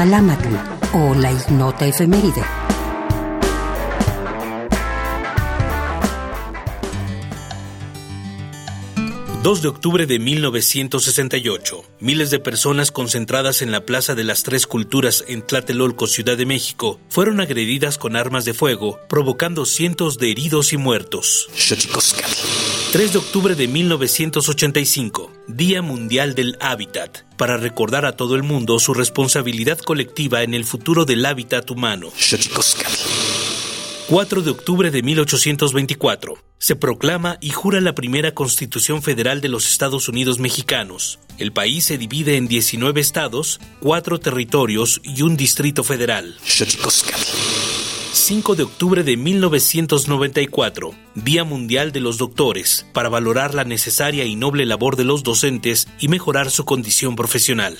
Tonalámatl o la ignota efeméride. 2 de octubre de 1968. Miles de personas concentradas en la Plaza de las Tres Culturas en Tlatelolco, Ciudad de México, fueron agredidas con armas de fuego, provocando cientos de heridos y muertos. 3 de octubre de 1985, Día Mundial del Hábitat, para recordar a todo el mundo su responsabilidad colectiva en el futuro del hábitat humano. 4 de octubre de 1824, se proclama y jura la primera Constitución Federal de los Estados Unidos Mexicanos. El país se divide en 19 estados, 4 territorios y un distrito federal. 5 de octubre de 1994, Día Mundial de los Doctores, para valorar la necesaria y noble labor de los docentes y mejorar su condición profesional.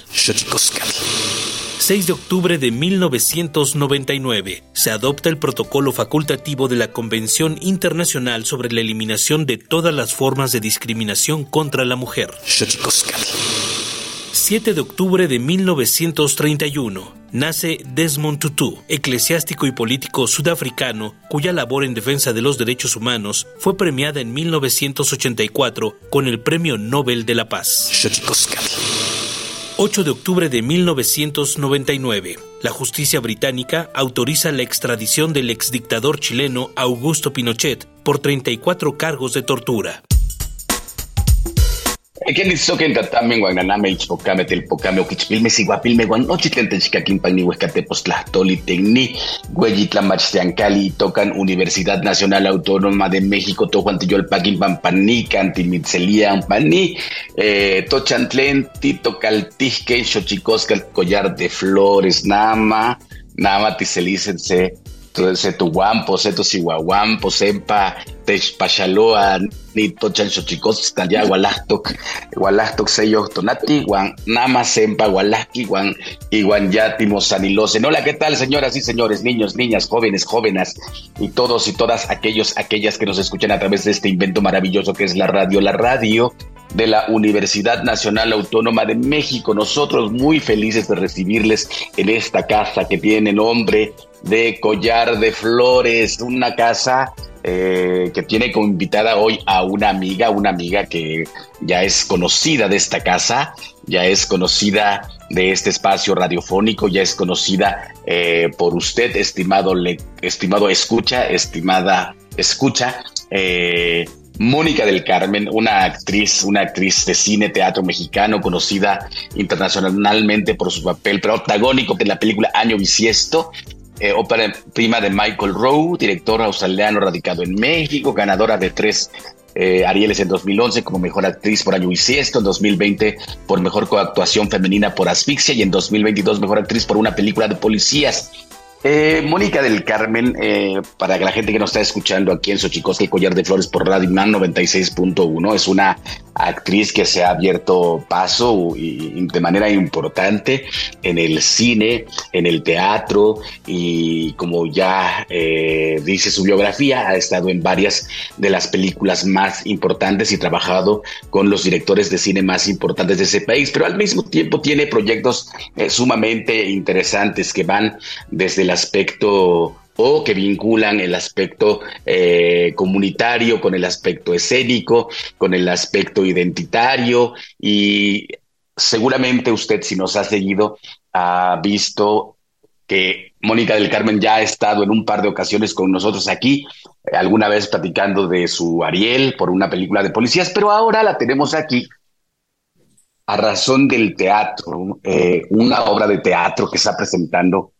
6 de octubre de 1999 se adopta el protocolo facultativo de la Convención Internacional sobre la Eliminación de todas las formas de discriminación contra la mujer. 7 de octubre de 1931 nace Desmond Tutu, eclesiástico y político sudafricano cuya labor en defensa de los derechos humanos fue premiada en 1984 con el Premio Nobel de la Paz. 8 de octubre de 1999. La justicia británica autoriza la extradición del exdictador chileno Augusto Pinochet por 34 cargos de tortura. Ken soken tatamen guan naname ichpocame telpocame oquichpilme siguapilme guan nochitlente chicakimpan huescatepostlahtoli tecni hueyitlamachtiancali tocan Universidad Nacional Autónoma de México tohuantiyolpaquin pampani cantimitzelian pani eh, tochantlen titocaltihque xochicoscal collar de flores nama nama tiselícense se tu guampo, se tu sihuahuampo, sempa, techpachaloa, ni tochan xochicos, ya gualastok, gualastok sellos tonati, guan, nama sempa, gualaski, guan, iguan ya timosanilose. Hola, ¿qué tal, señoras y señores, niños, niñas, jóvenes, jóvenes, y todos y todas aquellos, aquellas que nos escuchan a través de este invento maravilloso que es la radio, la radio de la Universidad Nacional Autónoma de México. Nosotros muy felices de recibirles en esta casa que tiene nombre de Collar de Flores, una casa eh, que tiene como invitada hoy a una amiga, una amiga que ya es conocida de esta casa, ya es conocida de este espacio radiofónico, ya es conocida eh, por usted, estimado, le, estimado escucha, estimada escucha. Eh, Mónica del Carmen, una actriz, una actriz de cine, teatro mexicano, conocida internacionalmente por su papel protagónico en la película Año Bisiesto, eh, ópera prima de Michael Rowe, director australiano radicado en México, ganadora de tres eh, Arieles en 2011 como mejor actriz por Año Bisiesto, en 2020 por mejor coactuación femenina por Asfixia y en 2022 mejor actriz por una película de policías. Eh, Mónica del Carmen, eh, para la gente que nos está escuchando aquí en Xochicosca, el Collar de Flores por Radio Man 96.1, es una actriz que se ha abierto paso de manera importante en el cine, en el teatro y como ya eh, dice su biografía, ha estado en varias de las películas más importantes y trabajado con los directores de cine más importantes de ese país, pero al mismo tiempo tiene proyectos sumamente interesantes que van desde aspecto o que vinculan el aspecto eh, comunitario con el aspecto escénico, con el aspecto identitario. Y seguramente usted si nos ha seguido ha visto que Mónica del Carmen ya ha estado en un par de ocasiones con nosotros aquí, alguna vez platicando de su Ariel por una película de policías, pero ahora la tenemos aquí a razón del teatro, eh, una obra de teatro que está presentando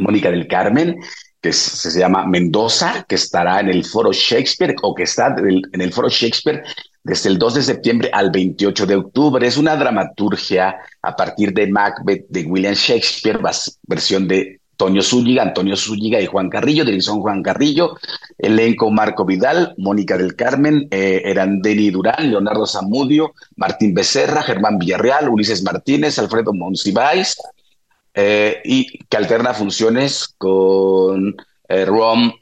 Mónica del Carmen, que se llama Mendoza, que estará en el Foro Shakespeare o que está en el Foro Shakespeare desde el 2 de septiembre al 28 de octubre. Es una dramaturgia a partir de Macbeth de William Shakespeare, versión de Toño Zúñiga, Antonio Zúñiga y Juan Carrillo, dirección Juan Carrillo, elenco Marco Vidal, Mónica del Carmen, eh, Erandeni Durán, Leonardo Zamudio, Martín Becerra, Germán Villarreal, Ulises Martínez, Alfredo Monsiváis, eh, y que alterna funciones con eh, Roam,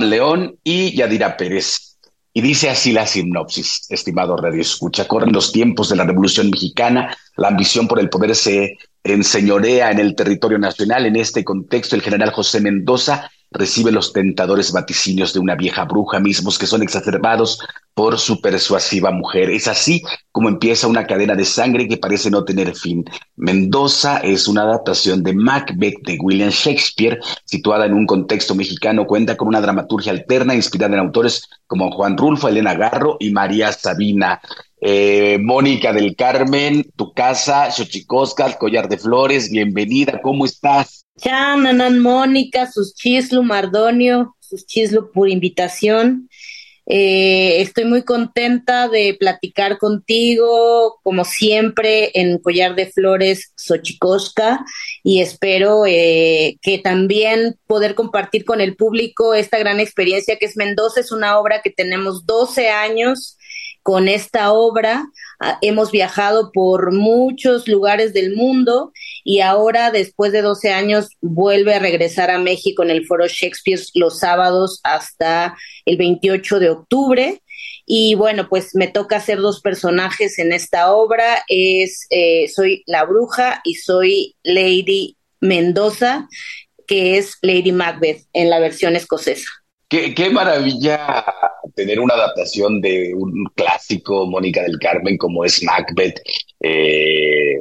León y Yadira Pérez. Y dice así la sinopsis, estimado Radio Escucha. Corren los tiempos de la Revolución Mexicana, la ambición por el poder se enseñorea en el territorio nacional. En este contexto, el general José Mendoza recibe los tentadores vaticinios de una vieja bruja mismos que son exacerbados por su persuasiva mujer. Es así como empieza una cadena de sangre que parece no tener fin. Mendoza es una adaptación de Macbeth de William Shakespeare, situada en un contexto mexicano, cuenta con una dramaturgia alterna inspirada en autores como Juan Rulfo, Elena Garro y María Sabina. Eh, Mónica del Carmen, tu casa, Xochicosca, Collar de Flores, bienvenida, ¿cómo estás? Chananan, Mónica, sus Mardonio, sus chislo por invitación. Eh, estoy muy contenta de platicar contigo, como siempre, en Collar de Flores Xochicosca, y espero eh, que también poder compartir con el público esta gran experiencia que es Mendoza. Es una obra que tenemos 12 años con esta obra. Ah, hemos viajado por muchos lugares del mundo y ahora, después de 12 años, vuelve a regresar a México en el Foro Shakespeare los sábados hasta el 28 de octubre. Y bueno, pues me toca hacer dos personajes en esta obra. Es eh, soy la bruja y soy Lady Mendoza, que es Lady Macbeth en la versión escocesa. Qué, qué, maravilla tener una adaptación de un clásico, Mónica del Carmen, como es Macbeth. Eh,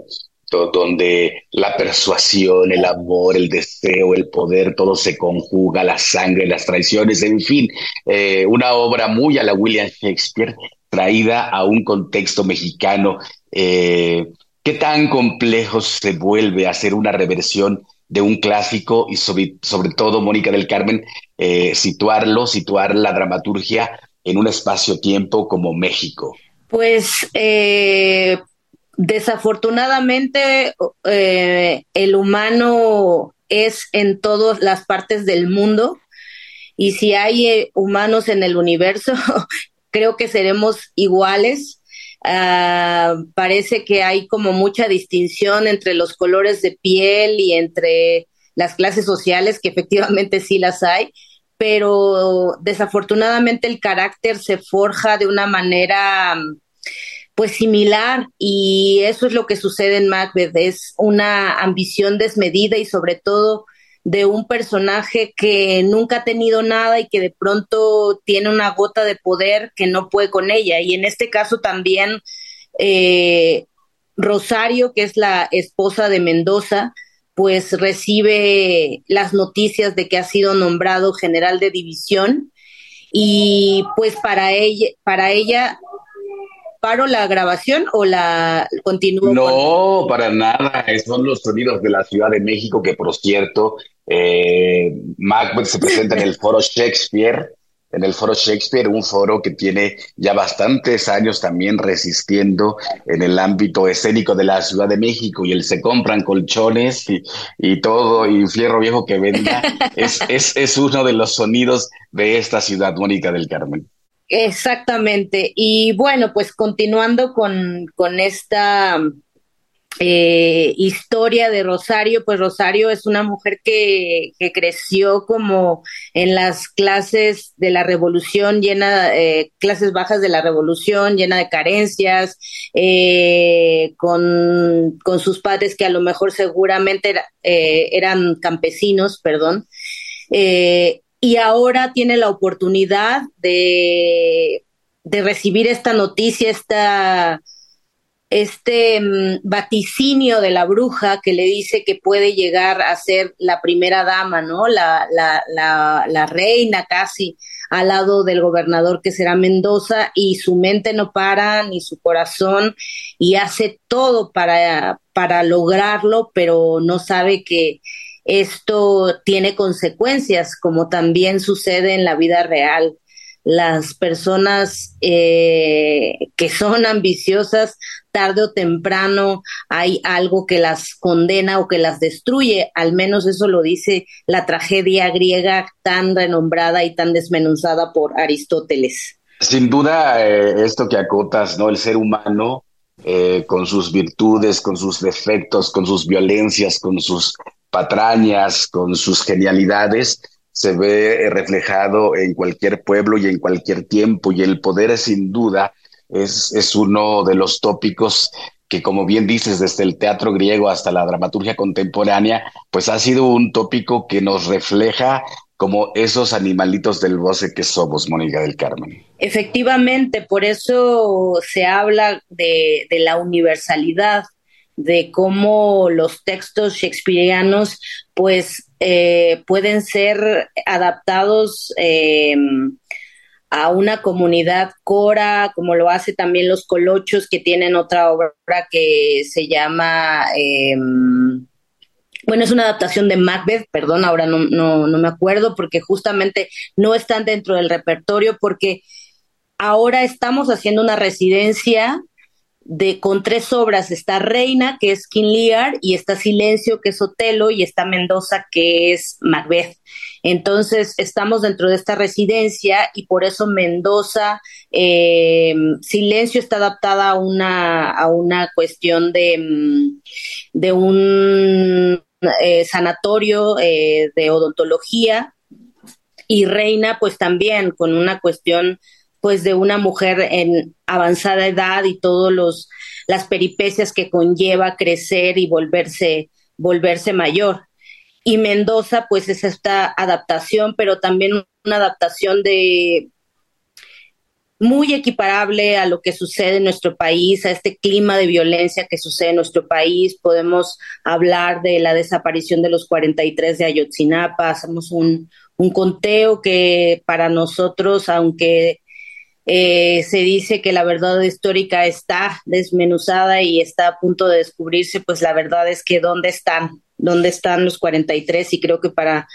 donde la persuasión, el amor, el deseo, el poder, todo se conjuga, la sangre, las traiciones, en fin, eh, una obra muy a la William Shakespeare, traída a un contexto mexicano. Eh, ¿Qué tan complejo se vuelve hacer una reversión de un clásico y sobre, sobre todo, Mónica del Carmen, eh, situarlo, situar la dramaturgia en un espacio-tiempo como México? Pues eh, Desafortunadamente, eh, el humano es en todas las partes del mundo y si hay humanos en el universo, creo que seremos iguales. Ah, parece que hay como mucha distinción entre los colores de piel y entre las clases sociales, que efectivamente sí las hay, pero desafortunadamente el carácter se forja de una manera pues similar y eso es lo que sucede en Macbeth, es una ambición desmedida y sobre todo de un personaje que nunca ha tenido nada y que de pronto tiene una gota de poder que no puede con ella. Y en este caso también eh, Rosario, que es la esposa de Mendoza, pues recibe las noticias de que ha sido nombrado general de división y pues para ella, para ella paro la grabación o la continúo? No, para nada. Son los sonidos de la Ciudad de México que, por cierto, eh, Macbeth se presenta en el Foro Shakespeare. En el Foro Shakespeare, un foro que tiene ya bastantes años también resistiendo en el ámbito escénico de la Ciudad de México y el se compran colchones y, y todo, y fierro viejo que venda, es, es, es uno de los sonidos de esta ciudad, Mónica del Carmen. Exactamente. Y bueno, pues continuando con, con esta eh, historia de Rosario, pues Rosario es una mujer que, creció como en las clases de la revolución, llena, eh, clases bajas de la revolución, llena de carencias, eh, con, sus padres que a lo mejor seguramente eran campesinos, perdón. Y ahora tiene la oportunidad de recibir esta noticia, esta, este mm, vaticinio de la bruja que le dice que puede llegar a ser la primera dama, ¿no? La, la, la, la reina casi al lado del gobernador que será Mendoza y su mente no para ni su corazón y hace todo para, para lograrlo, pero no sabe que esto tiene consecuencias, como también sucede en la vida real. Las personas eh, que son ambiciosas, tarde o temprano hay algo que las condena o que las destruye. Al menos eso lo dice la tragedia griega tan renombrada y tan desmenuzada por Aristóteles. Sin duda, eh, esto que acotas, ¿no? El ser humano, eh, con sus virtudes, con sus defectos, con sus violencias, con sus patrañas, con sus genialidades, se ve reflejado en cualquier pueblo y en cualquier tiempo. Y el poder, sin duda, es, es uno de los tópicos que, como bien dices, desde el teatro griego hasta la dramaturgia contemporánea, pues ha sido un tópico que nos refleja como esos animalitos del bosque que somos, Mónica del Carmen. Efectivamente, por eso se habla de, de la universalidad de cómo los textos shakespearianos pues eh, pueden ser adaptados eh, a una comunidad cora, como lo hace también los colochos que tienen otra obra que se llama, eh, bueno, es una adaptación de Macbeth, perdón, ahora no, no, no me acuerdo porque justamente no están dentro del repertorio porque ahora estamos haciendo una residencia de, con tres obras. Está Reina, que es King Lear, y está Silencio, que es Otelo, y está Mendoza, que es Macbeth. Entonces, estamos dentro de esta residencia y por eso Mendoza, eh, Silencio está adaptada a una, a una cuestión de, mm, de un eh, sanatorio eh, de odontología y Reina, pues también con una cuestión pues de una mujer en avanzada edad y todos los las peripecias que conlleva crecer y volverse volverse mayor. Y Mendoza pues es esta adaptación, pero también una adaptación de muy equiparable a lo que sucede en nuestro país, a este clima de violencia que sucede en nuestro país. Podemos hablar de la desaparición de los 43 de Ayotzinapa, hacemos un, un conteo que para nosotros, aunque eh, se dice que la verdad histórica está desmenuzada y está a punto de descubrirse, pues la verdad es que dónde están, dónde están los 43 y creo que para,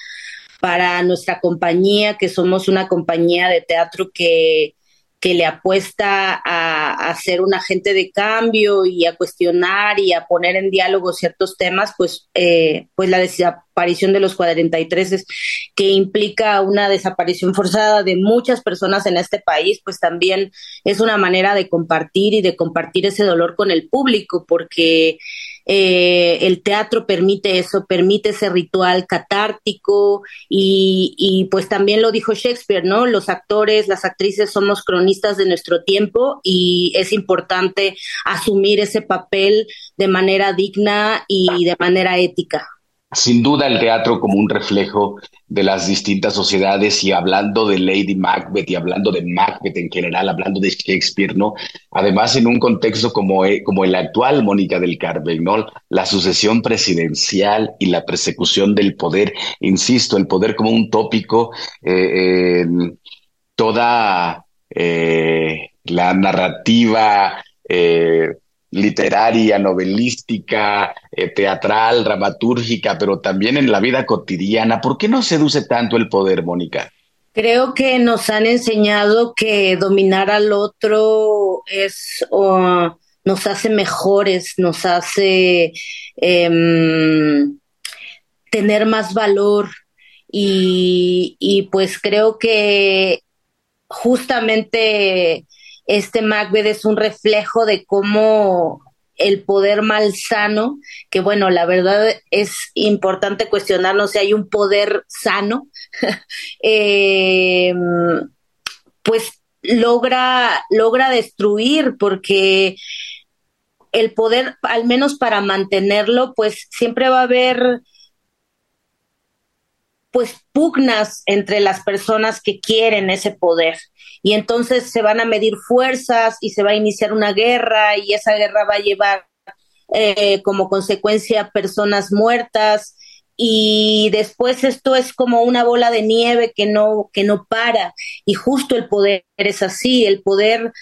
para nuestra compañía, que somos una compañía de teatro que que le apuesta a, ser un agente de cambio y a cuestionar y a poner en diálogo ciertos temas, pues, eh, pues la desaparición de los 43 es, que implica una desaparición forzada de muchas personas en este país, pues también es una manera de compartir y de compartir ese dolor con el público, porque eh, el teatro permite eso, permite ese ritual catártico y, y, pues también lo dijo Shakespeare, ¿no? Los actores, las actrices somos cronistas de nuestro tiempo y es importante asumir ese papel de manera digna y de manera ética sin duda el teatro como un reflejo de las distintas sociedades y hablando de Lady Macbeth y hablando de Macbeth en general, hablando de Shakespeare, ¿no? Además en un contexto como, eh, como el actual, Mónica del Carmen, ¿no? La sucesión presidencial y la persecución del poder, insisto, el poder como un tópico, eh, en toda eh, la narrativa, literaria, novelística, eh, teatral, dramatúrgica, pero también en la vida cotidiana. ¿Por qué nos seduce tanto el poder, Mónica? Creo que nos han enseñado que dominar al otro es nos hace mejores, nos hace em, tener más valor y, y pues creo que justamente este Macbeth es un reflejo de cómo el poder malsano, que bueno, la verdad es importante cuestionarnos si hay un poder sano, eh, pues logra, logra destruir, porque el poder, al menos para mantenerlo, pues siempre va a haber pues pugnas entre las personas que quieren ese poder. Y entonces se van a medir fuerzas y se va a iniciar una guerra y esa guerra va a llevar eh, como consecuencia personas muertas. Y después esto es como una bola de nieve que no que no para. Y justo el poder es así el poder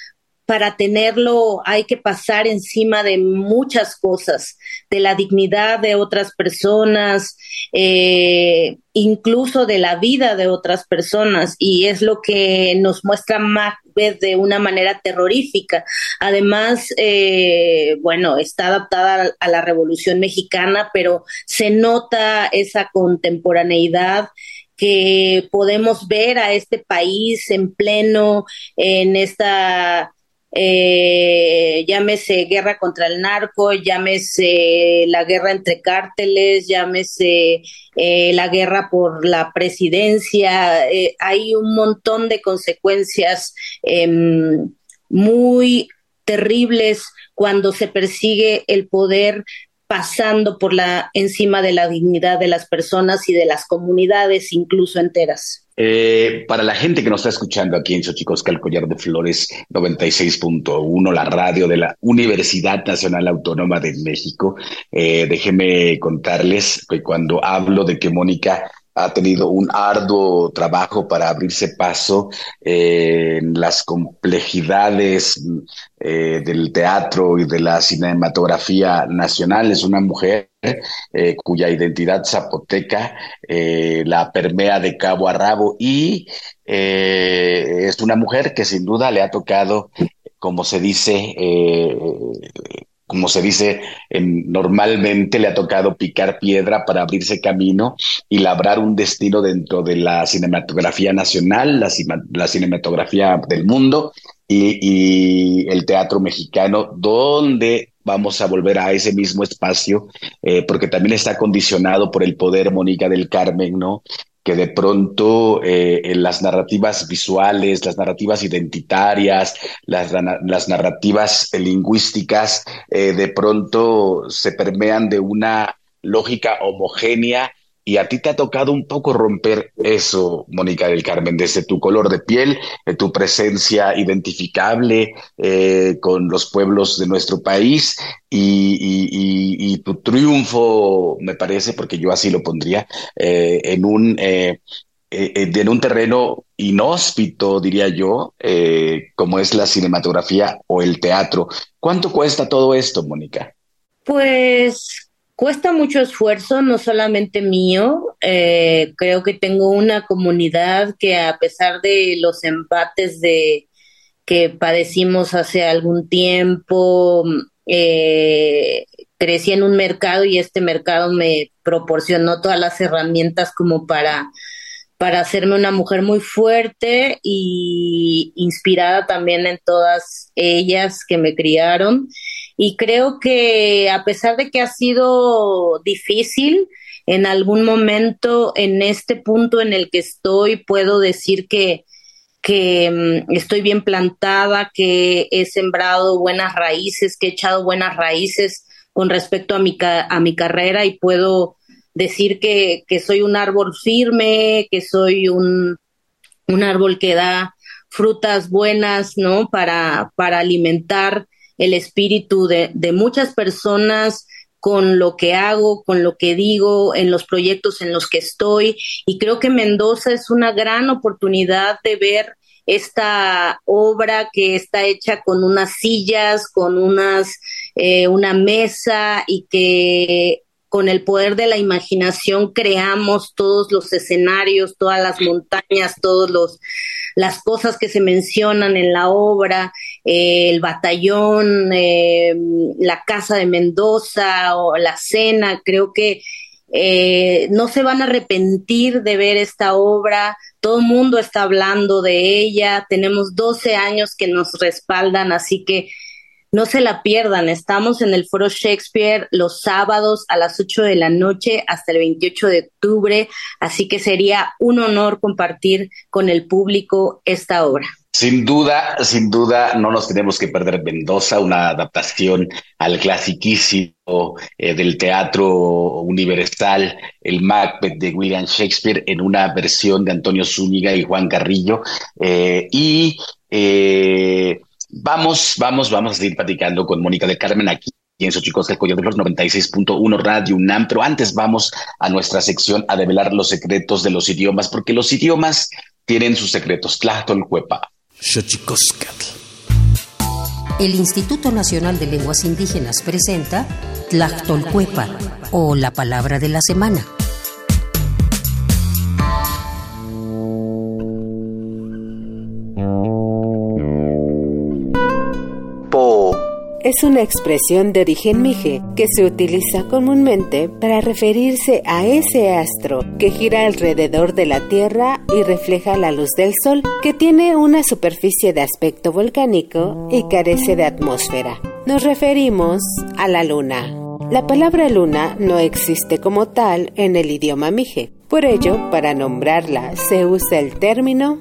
para tenerlo hay que pasar encima de muchas cosas, de la dignidad de otras personas, eh, incluso de la vida de otras personas, y es lo que nos muestra Macbeth de una manera terrorífica. Además, eh, bueno, está adaptada a la Revolución Mexicana, pero se nota esa contemporaneidad que podemos ver a este país en pleno en esta eh, llámese guerra contra el narco, llámese la guerra entre cárteles, llámese eh, la guerra por la presidencia, eh, hay un montón de consecuencias em, muy terribles cuando se persigue el poder pasando por la encima de la dignidad de las personas y de las comunidades incluso enteras. Eh, para la gente que nos está escuchando aquí en Xochicosca, el Collar de Flores 96.1, la radio de la Universidad Nacional Autónoma de México, eh, déjenme contarles que cuando hablo de que Mónica ha tenido un arduo trabajo para abrirse paso eh, en las complejidades eh, del teatro y de la cinematografía nacional. Es una mujer eh, cuya identidad zapoteca la permea de cabo a rabo y es una mujer que sin duda le ha tocado, como se dice, como se dice, normalmente le ha tocado picar piedra para abrirse camino y labrar un destino dentro de la cinematografía nacional, la, cinematografía del mundo y, el teatro mexicano, donde vamos a volver a ese mismo espacio, eh, porque también está condicionado por el poder Mónica del Carmen, ¿no? Que de pronto eh, en las narrativas visuales, las narrativas identitarias, las, las narrativas lingüísticas, eh, de pronto se permean de una lógica homogénea y a ti te ha tocado un poco romper eso, Mónica del Carmen, desde tu color de piel, tu presencia identificable eh, con los pueblos de nuestro país y, tu triunfo, me parece, porque yo así lo pondría, eh, en un... Eh, en un terreno inhóspito, diría yo, como es la cinematografía o el teatro. ¿Cuánto cuesta todo esto, Mónica? Pues Cuesta mucho esfuerzo, no solamente mío, eh, creo que tengo una comunidad que a pesar de los empates de que padecimos hace algún tiempo, eh, crecí en un mercado y este mercado me proporcionó todas las herramientas como para, para hacerme una mujer muy fuerte y inspirada también en todas ellas que me criaron y creo que a pesar de que ha sido difícil, en algún momento en este punto en el que estoy puedo decir que, que mm, estoy bien plantada, que he sembrado buenas raíces, que he echado buenas raíces con respecto a mi, a mi carrera y puedo decir que, que soy un árbol firme, que soy un, un árbol que da frutas buenas, ¿no? Para, para alimentar el espíritu de, de muchas personas con lo que hago, con lo que digo, en los proyectos en los que estoy. Y creo que Mendoza es una gran oportunidad de ver esta obra que está hecha con unas sillas, con unas, eh, una mesa y que con el poder de la imaginación creamos todos los escenarios, todas las montañas, todos los las cosas que se mencionan en la obra, eh, el batallón, eh, la casa de Mendoza o la cena, creo que eh, no se van a arrepentir de ver esta obra, todo el mundo está hablando de ella, tenemos 12 años que nos respaldan, así que no se la pierdan, estamos en el Foro Shakespeare los sábados a las 8 de la noche hasta el 28 de octubre, así que sería un honor compartir con el público esta obra. Sin duda, sin duda, no nos tenemos que perder Mendoza, una adaptación al clasiquísimo eh, del teatro universal, el Macbeth de William Shakespeare, en una versión de Antonio Zúñiga y Juan Carrillo. Eh, y eh, Vamos, vamos, vamos a seguir platicando con Mónica de Carmen aquí en chicos del Collar de los 96.1 Radio UNAM, pero antes vamos a nuestra sección a develar los secretos de los idiomas, porque los idiomas tienen sus secretos. Tlachtolcuepa. El Instituto Nacional de Lenguas Indígenas presenta Tlachtolcuepa, o la palabra de la semana. Es una expresión de origen mije que se utiliza comúnmente para referirse a ese astro que gira alrededor de la Tierra y refleja la luz del Sol, que tiene una superficie de aspecto volcánico y carece de atmósfera. Nos referimos a la Luna. La palabra luna no existe como tal en el idioma mije. Por ello, para nombrarla se usa el término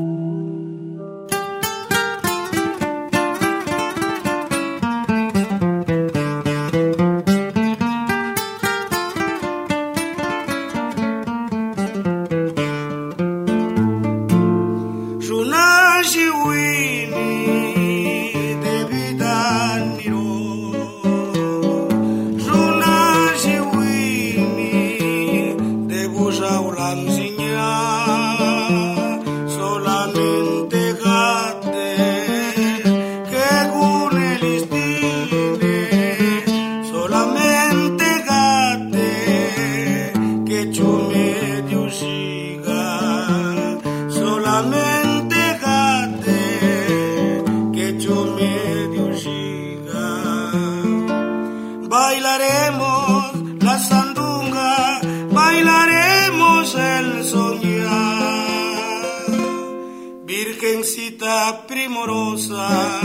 Virgencita primorosa,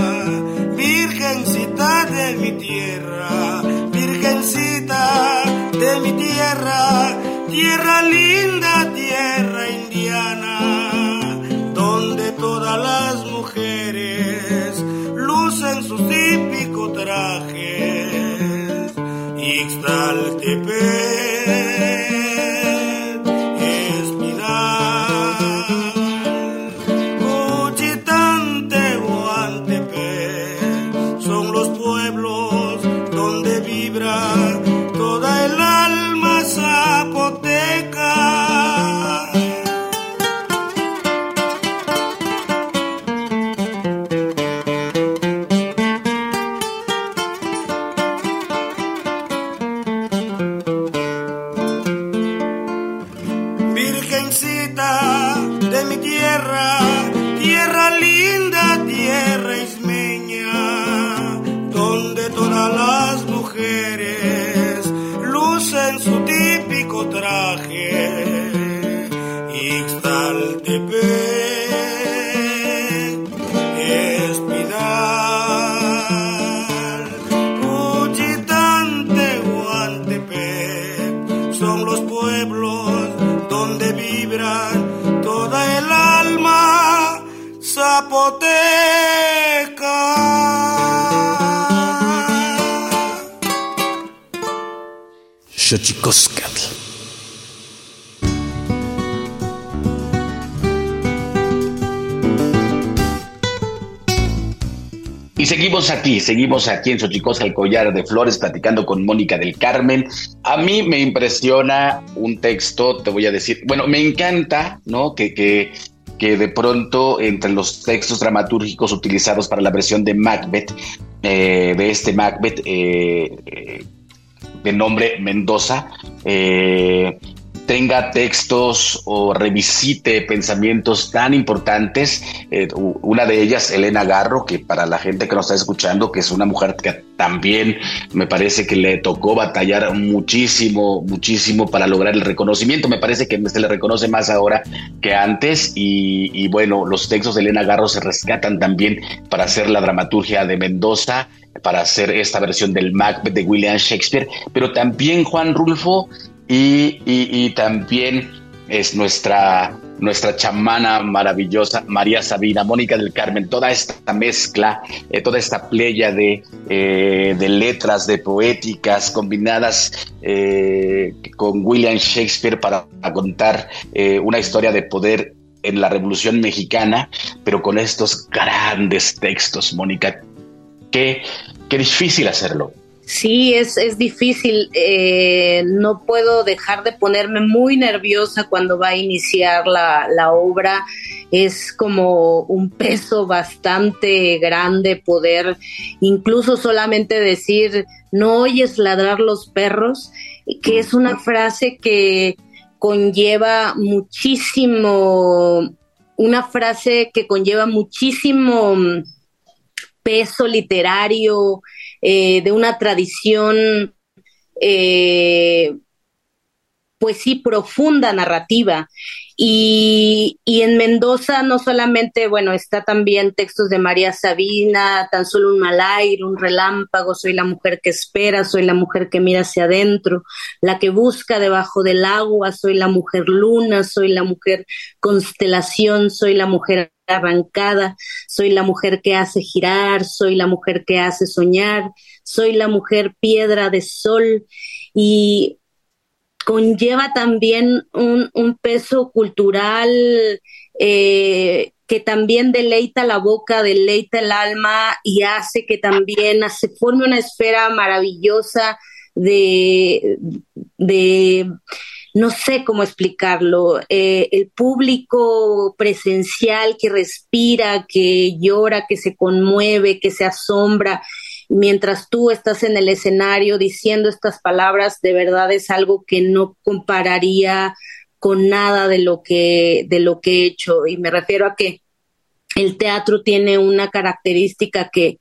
Virgencita de mi tierra, Virgencita de mi tierra, tierra linda, tierra indiana, donde todas las mujeres lucen sus típicos trajes. Ixtaltepec Y seguimos aquí, seguimos aquí en Xochicosca, el collar de flores, platicando con Mónica del Carmen. A mí me impresiona un texto, te voy a decir, bueno, me encanta, ¿no? Que, que, que de pronto entre los textos dramatúrgicos utilizados para la versión de Macbeth, eh, de este Macbeth, eh, eh de nombre Mendoza, eh, tenga textos o revisite pensamientos tan importantes. Eh, una de ellas, Elena Garro, que para la gente que nos está escuchando, que es una mujer que también me parece que le tocó batallar muchísimo, muchísimo para lograr el reconocimiento. Me parece que se le reconoce más ahora que antes. Y, y bueno, los textos de Elena Garro se rescatan también para hacer la dramaturgia de Mendoza para hacer esta versión del Macbeth de William Shakespeare, pero también Juan Rulfo y, también es nuestra, nuestra chamana maravillosa María Sabina, Mónica del Carmen, toda esta mezcla, eh, toda esta playa de, eh, de, letras, de poéticas combinadas eh, con William Shakespeare para contar una historia de poder en la Revolución Mexicana, pero con estos grandes textos, Mónica. Qué, difícil hacerlo. Sí, es, es difícil. Eh, no puedo dejar de ponerme muy nerviosa cuando va a iniciar la, la obra. Es como un peso bastante grande poder incluso solamente decir, no oyes ladrar los perros, que es una frase que conlleva muchísimo, una frase que conlleva muchísimo peso literario, eh, de una tradición, eh, pues sí, profunda narrativa. Y, y, en Mendoza no solamente, bueno, está también textos de María Sabina, tan solo un mal aire, un relámpago, soy la mujer que espera, soy la mujer que mira hacia adentro, la que busca debajo del agua, soy la mujer luna, soy la mujer constelación, soy la mujer arrancada, soy la mujer que hace girar, soy la mujer que hace soñar, soy la mujer piedra de sol. Y conlleva también un, peso cultural eh, que también deleita la boca, deleita el alma y hace que también se forme una esfera maravillosa de, de no sé cómo explicarlo, eh, el público presencial que respira, que llora, que se conmueve, que se asombra, mientras tú estás en el escenario diciendo estas palabras, de verdad es algo que no compararía con nada de lo que, de lo que he hecho. Y me refiero a que el teatro tiene una característica que,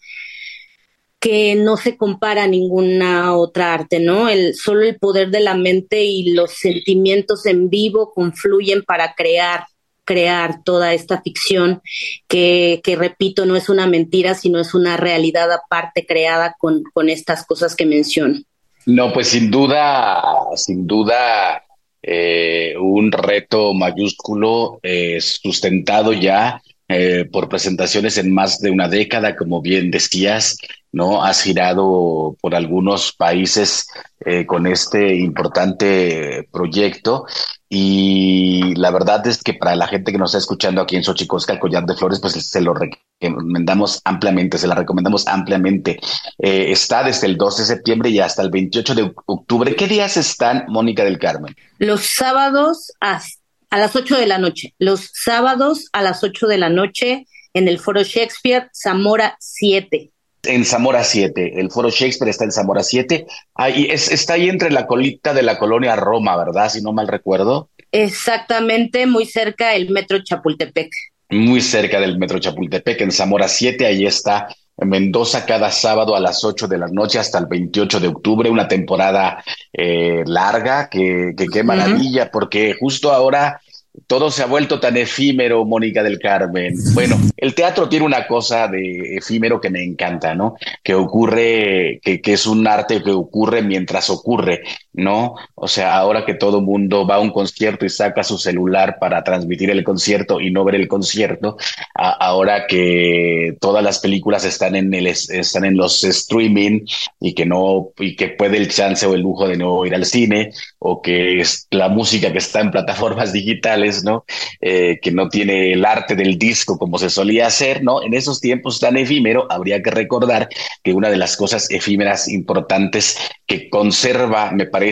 que no se compara a ninguna otra arte, ¿no? El, solo el poder de la mente y los sentimientos en vivo confluyen para crear crear toda esta ficción que, que, repito, no es una mentira, sino es una realidad aparte creada con, con estas cosas que menciono. No, pues sin duda, sin duda, eh, un reto mayúsculo eh, sustentado ya eh, por presentaciones en más de una década, como bien decías, ¿no? Has girado por algunos países eh, con este importante proyecto y la verdad es que para la gente que nos está escuchando aquí en Xochicosca, el Collar de Flores, pues se lo recomendamos ampliamente, se la recomendamos ampliamente. Eh, está desde el 12 de septiembre y hasta el 28 de octubre. ¿Qué días están, Mónica del Carmen? Los sábados hasta a las 8 de la noche, los sábados a las 8 de la noche en el Foro Shakespeare, Zamora 7. En Zamora 7, el Foro Shakespeare está en Zamora 7. Ahí es, está ahí entre la colita de la colonia Roma, ¿verdad? Si no mal recuerdo. Exactamente, muy cerca del Metro Chapultepec. Muy cerca del Metro Chapultepec, en Zamora 7, ahí está en Mendoza cada sábado a las 8 de la noche hasta el 28 de octubre, una temporada eh, larga, que, que qué maravilla, porque justo ahora todo se ha vuelto tan efímero, Mónica del Carmen. Bueno, el teatro tiene una cosa de efímero que me encanta, ¿no? Que ocurre, que, que es un arte que ocurre mientras ocurre, ¿no? O sea, ahora que todo mundo va a un concierto y saca su celular para transmitir el concierto y no ver el concierto, ahora que todas las películas están en el, están en los streaming y que no, y que puede el chance o el lujo de no ir al cine, o que es la música que está en plataformas digitales, ¿no? Eh, que no tiene el arte del disco como se solía hacer, ¿no? En esos tiempos tan efímero, habría que recordar que una de las cosas efímeras importantes que conserva, me parece,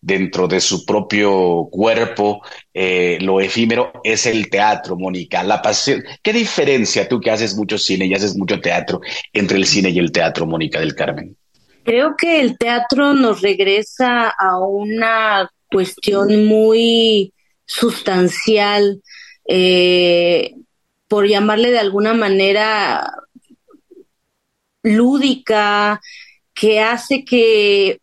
dentro de su propio cuerpo, eh, lo efímero es el teatro, Mónica. La pasión. ¿Qué diferencia tú que haces mucho cine y haces mucho teatro entre el cine y el teatro, Mónica del Carmen? Creo que el teatro nos regresa a una cuestión muy sustancial, eh, por llamarle de alguna manera lúdica, que hace que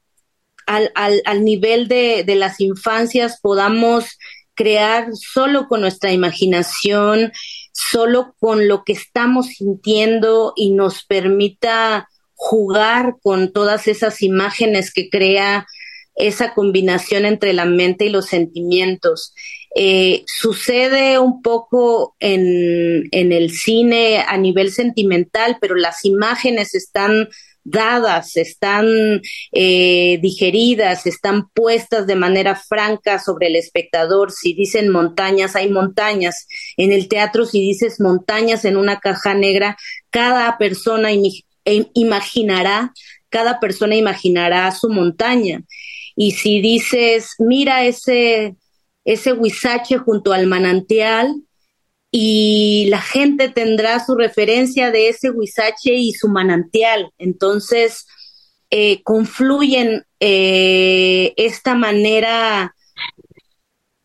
al, al, nivel de, de las infancias podamos crear solo con nuestra imaginación, solo con lo que estamos sintiendo y nos permita jugar con todas esas imágenes que crea esa combinación entre la mente y los sentimientos. Eh, sucede un poco en, en, el cine a nivel sentimental, pero las imágenes están dadas, están eh, digeridas, están puestas de manera franca sobre el espectador. Si dicen montañas, hay montañas. En el teatro, si dices montañas en una caja negra, cada persona imaginará, cada persona imaginará su montaña. Y si dices, mira ese, ese huizache junto al manantial, y la gente tendrá su referencia de ese huizache y su manantial. Entonces, eh, confluyen eh, esta manera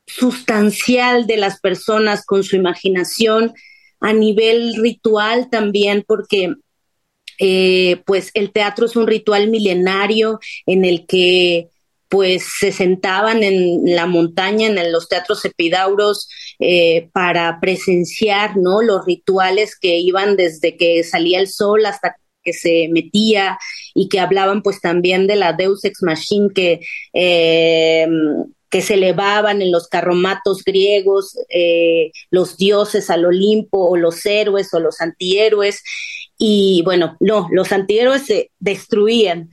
sustancial de las personas con su imaginación a nivel ritual también, porque eh, pues el teatro es un ritual milenario en el que pues se sentaban en la montaña, en los teatros epidauros, eh, para presenciar, ¿no? Los rituales que iban desde que salía el sol hasta que se metía y que hablaban pues también de la Deus Ex Machine que, eh, que se elevaban en los carromatos griegos, eh, los dioses al Olimpo o los héroes o los antihéroes. Y bueno, no, los antihéroes se destruían,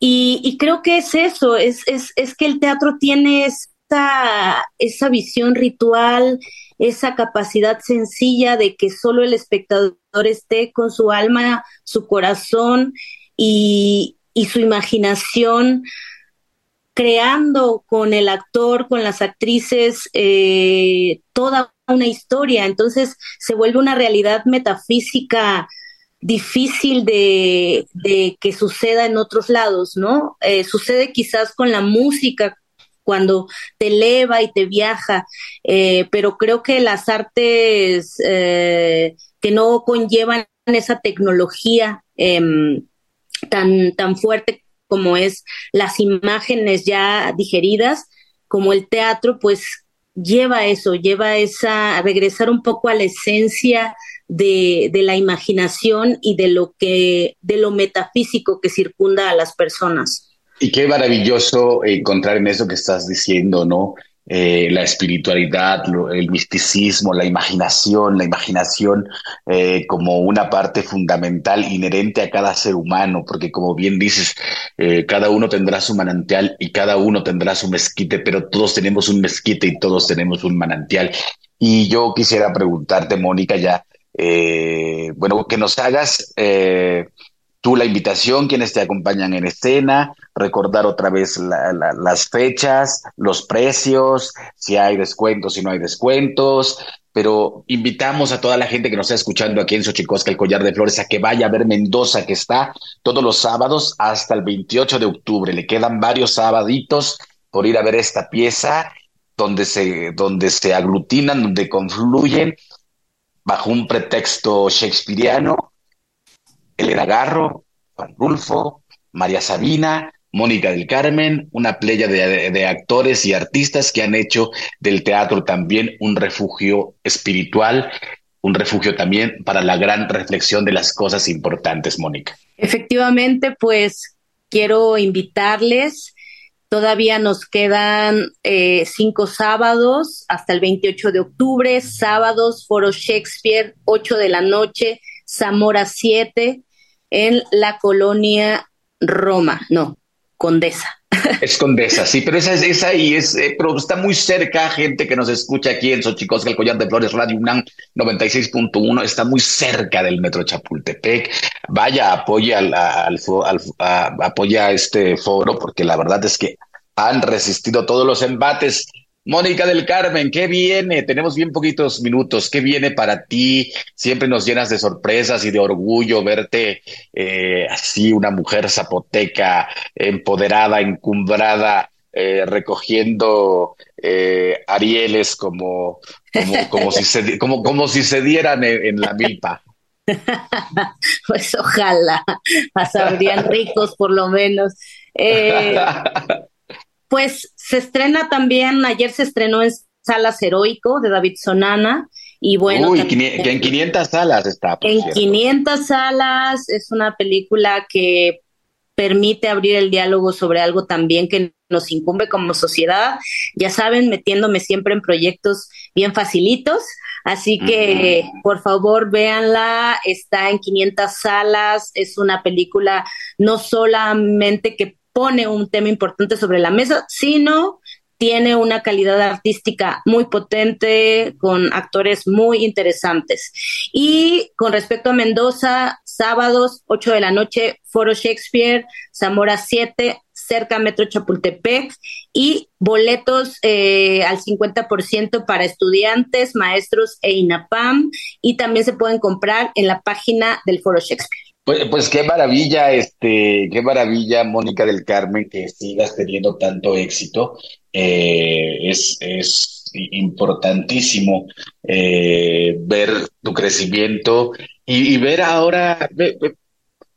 y, creo que es eso, es, es, es que el teatro tiene esa, esa visión ritual, esa capacidad sencilla de que solo el espectador esté con su alma, su corazón y, y su imaginación creando con el actor, con las actrices, eh, toda una historia. Entonces se vuelve una realidad metafísica difícil de, que suceda en otros lados, ¿no? Eh, sucede quizás con la música cuando te eleva y te viaja, eh, pero creo que las artes eh, que no conllevan esa tecnología em, tan, tan fuerte como es las imágenes ya digeridas, como el teatro, pues lleva eso, lleva esa, a regresar un poco a la esencia de, de, la imaginación y de lo que, de lo metafísico que circunda a las personas. Y qué maravilloso encontrar en eso que estás diciendo, ¿no? Eh, la espiritualidad, el misticismo, la imaginación, la imaginación eh, como una parte fundamental inherente a cada ser humano, porque como bien dices, eh, cada uno tendrá su manantial y cada uno tendrá su mezquite, pero todos tenemos un mezquite y todos tenemos un manantial. Y yo quisiera preguntarte, Mónica, ya, bueno, que nos hagas tú la invitación, quienes te acompañan en escena, recordar otra vez las fechas, los precios, si hay descuentos, si no hay descuentos, pero invitamos a toda la gente que nos está escuchando aquí en Xochicosca, el Collar de Flores, a que vaya a ver Mendoza, que está todos los sábados hasta el 28 de octubre. Le quedan varios sabaditos por ir a ver esta pieza donde se, donde se aglutinan, donde confluyen bajo un pretexto shakespeariano Elena Garro, Juan Rulfo, María Sabina, Mónica del Carmen, una playa de, actores y artistas que han hecho del teatro también un refugio espiritual, un refugio también para la gran reflexión de las cosas importantes, Mónica. Efectivamente, pues quiero invitarles. Todavía nos quedan eh, cinco sábados hasta el 28 de octubre, sábados, Foro Shakespeare, 8 de la noche, Zamora 7, en la colonia Roma, no, Condesa. Es Condesa, sí, pero esa es esa y es, eh, pero está muy cerca, gente que nos escucha aquí en Xochicosca, el Collar de Flores, Radio UNAM 96.1, está muy cerca del Metro Chapultepec. Vaya, apoya al, al, apoya este foro, porque la verdad es que han resistido todos los embates Mónica del Carmen, ¿qué viene? Tenemos bien poquitos minutos. ¿Qué viene para ti? Siempre nos llenas de sorpresas y de orgullo verte eh, así, una mujer zapoteca, empoderada, encumbrada, eh, recogiendo eh, arieles como, como, si se, como, como si se dieran en, la milpa. pues ojalá, sabrían ricos por lo menos. Pues se estrena también, ayer se estrenó en Salas Heroico de David Sonana. Y bueno, Uy, que en 500 salas está. En 500 salas es una película que permite abrir el diálogo sobre algo también que nos incumbe como sociedad. Ya saben, metiéndome siempre en proyectos bien facilitos. Así que, por favor, véanla. Está en 500 salas. Es una película no solamente que pone un tema importante sobre la mesa, sino tiene una calidad artística muy potente, con actores muy interesantes. Y con respecto a Mendoza, sábados, 8 de la noche, Foro Shakespeare, Zamora 7, cerca Metro Chapultepec, y boletos eh, al 50% para estudiantes, maestros e INAPAM, y también se pueden comprar en la página del Foro Shakespeare. Pues, pues, qué maravilla, este, qué maravilla, Mónica del Carmen, que sigas teniendo tanto éxito. Eh, es, es importantísimo eh, ver tu crecimiento y, ver ahora,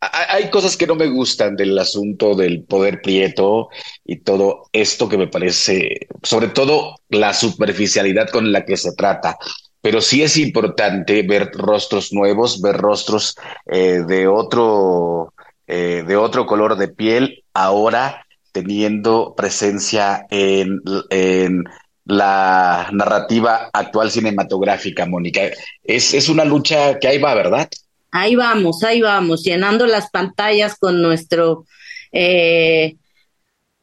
hay cosas que no me gustan del asunto del poder prieto y todo esto que me parece, sobre todo la superficialidad con la que se trata pero sí es importante ver rostros nuevos, ver rostros eh, de otro eh, de otro color de piel ahora teniendo presencia en, en la narrativa actual cinematográfica, Mónica. Es, es una lucha que ahí va, ¿verdad? Ahí vamos, ahí vamos, llenando las pantallas con nuestro, eh,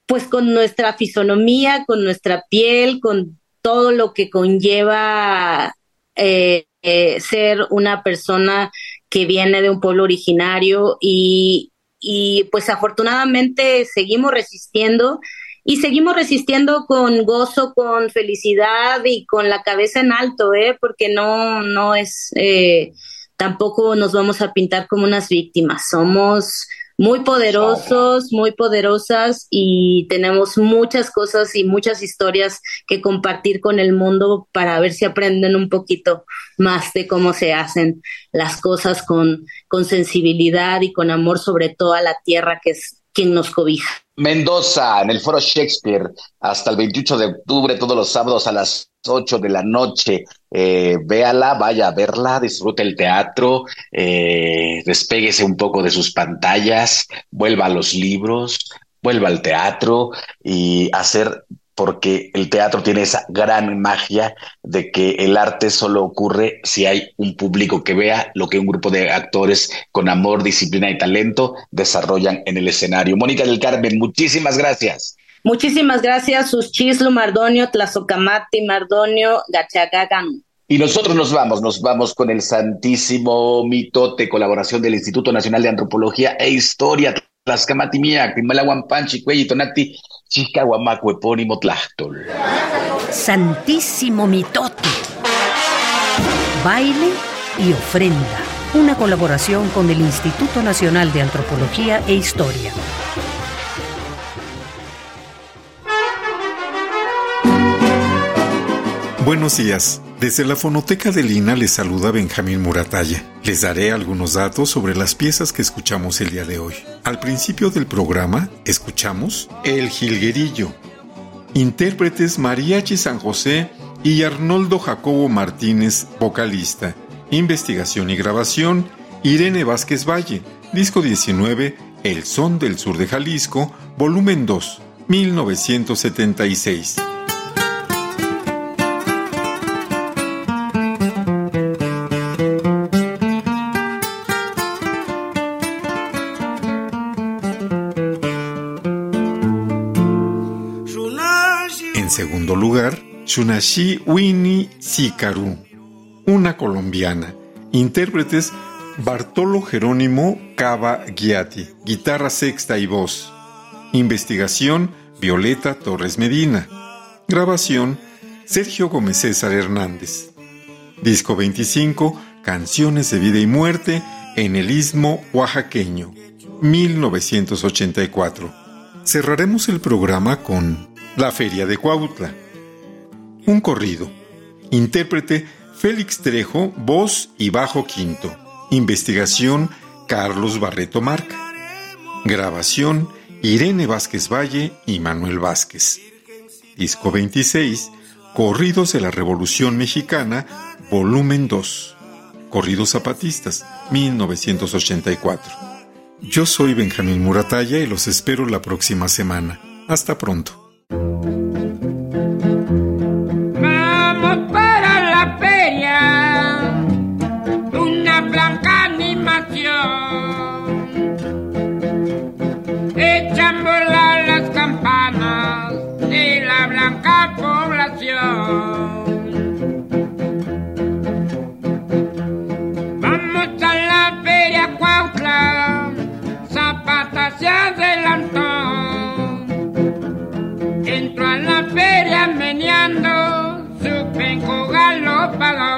pues con nuestra fisonomía, con nuestra piel, con todo lo que conlleva eh, eh, ser una persona que viene de un pueblo originario y, y pues afortunadamente seguimos resistiendo y seguimos resistiendo con gozo, con felicidad y con la cabeza en alto, ¿eh? porque no, no es, eh, tampoco nos vamos a pintar como unas víctimas, somos muy poderosos, muy poderosas y tenemos muchas cosas y muchas historias que compartir con el mundo para ver si aprenden un poquito más de cómo se hacen las cosas con, con sensibilidad y con amor sobre toda la tierra que es quien nos cobija. Mendoza, en el Foro Shakespeare, hasta el 28 de octubre, todos los sábados a las 8 de la noche. Eh, véala, vaya a verla, disfrute el teatro, eh, despéguese un poco de sus pantallas, vuelva a los libros, vuelva al teatro y hacer porque el teatro tiene esa gran magia de que el arte solo ocurre si hay un público que vea lo que un grupo de actores con amor, disciplina y talento desarrollan en el escenario. Mónica del Carmen, muchísimas gracias. Muchísimas gracias, Suschislo, Mardonio, Tlazocamati, Mardonio, Gachagagan. Y nosotros nos vamos, nos vamos con el santísimo mitote, colaboración del Instituto Nacional de Antropología e Historia, Tlazcamati Mía, Panchi, Tonati, epónimo Tlachtol. Santísimo mitote. Baile y ofrenda. Una colaboración con el Instituto Nacional de Antropología e Historia. Buenos días. Desde la fonoteca de Lina les saluda Benjamín Muratalla. Les daré algunos datos sobre las piezas que escuchamos el día de hoy. Al principio del programa escuchamos El Jilguerillo. Intérpretes Mariachi San José y Arnoldo Jacobo Martínez, vocalista. Investigación y grabación Irene Vázquez Valle. Disco 19 El Son del Sur de Jalisco, volumen 2, 1976. Shunashi Winnie Sikaru, una colombiana. Intérpretes Bartolo Jerónimo Cava Giati, guitarra sexta y voz. Investigación Violeta Torres Medina. Grabación Sergio Gómez César Hernández. Disco 25 Canciones de vida y muerte en el Istmo Oaxaqueño, 1984. Cerraremos el programa con La Feria de Cuautla un corrido. Intérprete Félix Trejo, voz y bajo quinto. Investigación Carlos Barreto Marca. Grabación Irene Vázquez Valle y Manuel Vázquez. Disco 26, Corridos de la Revolución Mexicana, volumen 2. Corridos Zapatistas, 1984. Yo soy Benjamín Muratalla y los espero la próxima semana. Hasta pronto. 拜了。